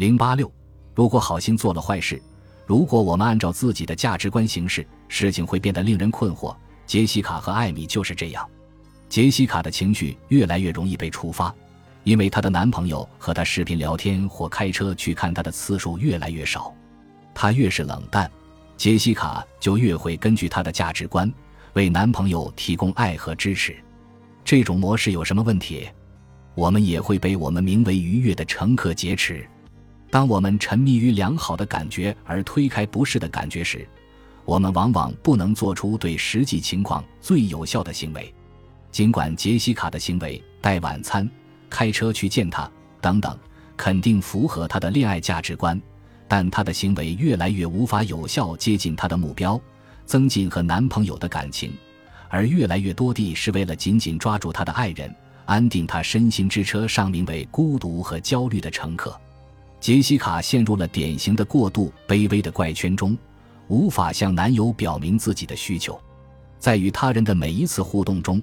零八六，如果好心做了坏事，如果我们按照自己的价值观行事，事情会变得令人困惑。杰西卡和艾米就是这样。杰西卡的情绪越来越容易被触发，因为她的男朋友和她视频聊天或开车去看她的次数越来越少。她越是冷淡，杰西卡就越会根据她的价值观为男朋友提供爱和支持。这种模式有什么问题？我们也会被我们名为愉悦的乘客劫持。当我们沉迷于良好的感觉而推开不适的感觉时，我们往往不能做出对实际情况最有效的行为。尽管杰西卡的行为带晚餐、开车去见他等等，肯定符合她的恋爱价值观，但她的行为越来越无法有效接近她的目标，增进和男朋友的感情，而越来越多地是为了紧紧抓住她的爱人，安定她身心之车上名为孤独和焦虑的乘客。杰西卡陷入了典型的过度卑微的怪圈中，无法向男友表明自己的需求，在与他人的每一次互动中。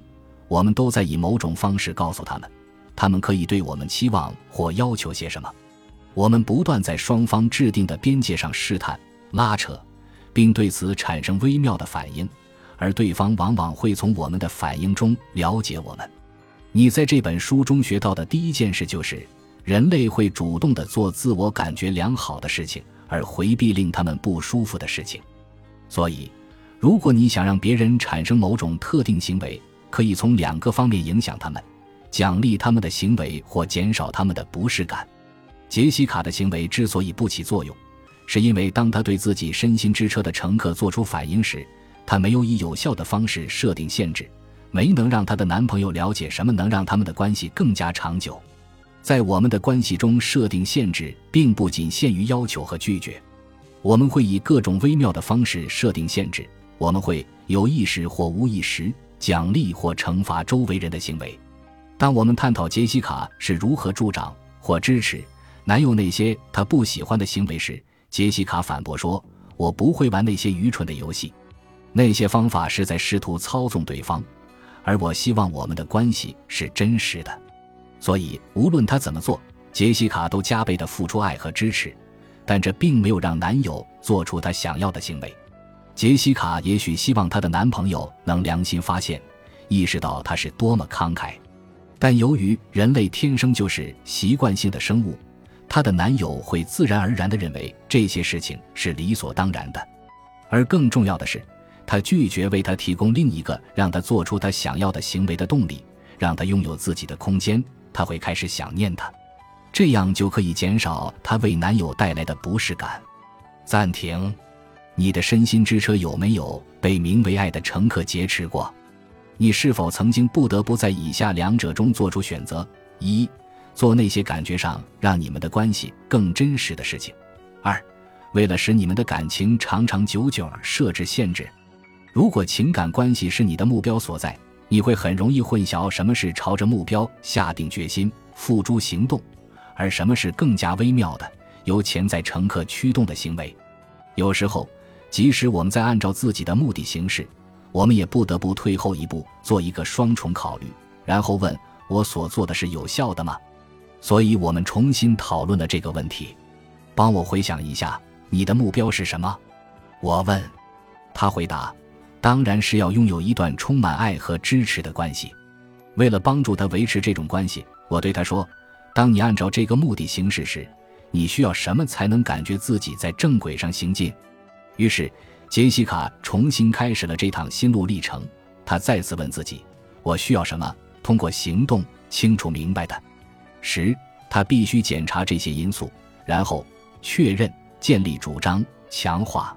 我们都在以某种方式告诉他们，他们可以对我们期望或要求些什么。我们不断在双方制定的边界上试探、拉扯，并对此产生微妙的反应，而对方往往会从我们的反应中了解我们。你在这本书中学到的第一件事就是，人类会主动地做自我感觉良好的事情，而回避令他们不舒服的事情。所以，如果你想让别人产生某种特定行为，可以从两个方面影响他们：奖励他们的行为或减少他们的不适感。杰西卡的行为之所以不起作用，是因为当他对自己身心之车的乘客做出反应时，他没有以有效的方式设定限制，没能让她的男朋友了解什么能让他们的关系更加长久。在我们的关系中设定限制，并不仅限于要求和拒绝，我们会以各种微妙的方式设定限制。我们会有意识或无意识。奖励或惩罚周围人的行为。当我们探讨杰西卡是如何助长或支持男友那些他不喜欢的行为时，杰西卡反驳说：“我不会玩那些愚蠢的游戏，那些方法是在试图操纵对方，而我希望我们的关系是真实的。所以，无论他怎么做，杰西卡都加倍的付出爱和支持，但这并没有让男友做出他想要的行为。”杰西卡也许希望她的男朋友能良心发现，意识到她是多么慷慨，但由于人类天生就是习惯性的生物，她的男友会自然而然地认为这些事情是理所当然的。而更重要的是，他拒绝为她提供另一个让她做出她想要的行为的动力，让她拥有自己的空间。他会开始想念她，这样就可以减少她为男友带来的不适感。暂停。你的身心之车有没有被名为爱的乘客劫持过？你是否曾经不得不在以下两者中做出选择：一、做那些感觉上让你们的关系更真实的事情；二、为了使你们的感情长长久久而设置限制。如果情感关系是你的目标所在，你会很容易混淆什么是朝着目标下定决心付诸行动，而什么是更加微妙的由潜在乘客驱动的行为。有时候。即使我们在按照自己的目的行事，我们也不得不退后一步，做一个双重考虑，然后问我所做的是有效的吗？所以，我们重新讨论了这个问题。帮我回想一下，你的目标是什么？我问。他回答：“当然是要拥有一段充满爱和支持的关系。”为了帮助他维持这种关系，我对他说：“当你按照这个目的行事时，你需要什么才能感觉自己在正轨上行进？”于是，杰西卡重新开始了这趟心路历程。她再次问自己：“我需要什么？”通过行动清楚明白的。十，她必须检查这些因素，然后确认、建立主张、强化。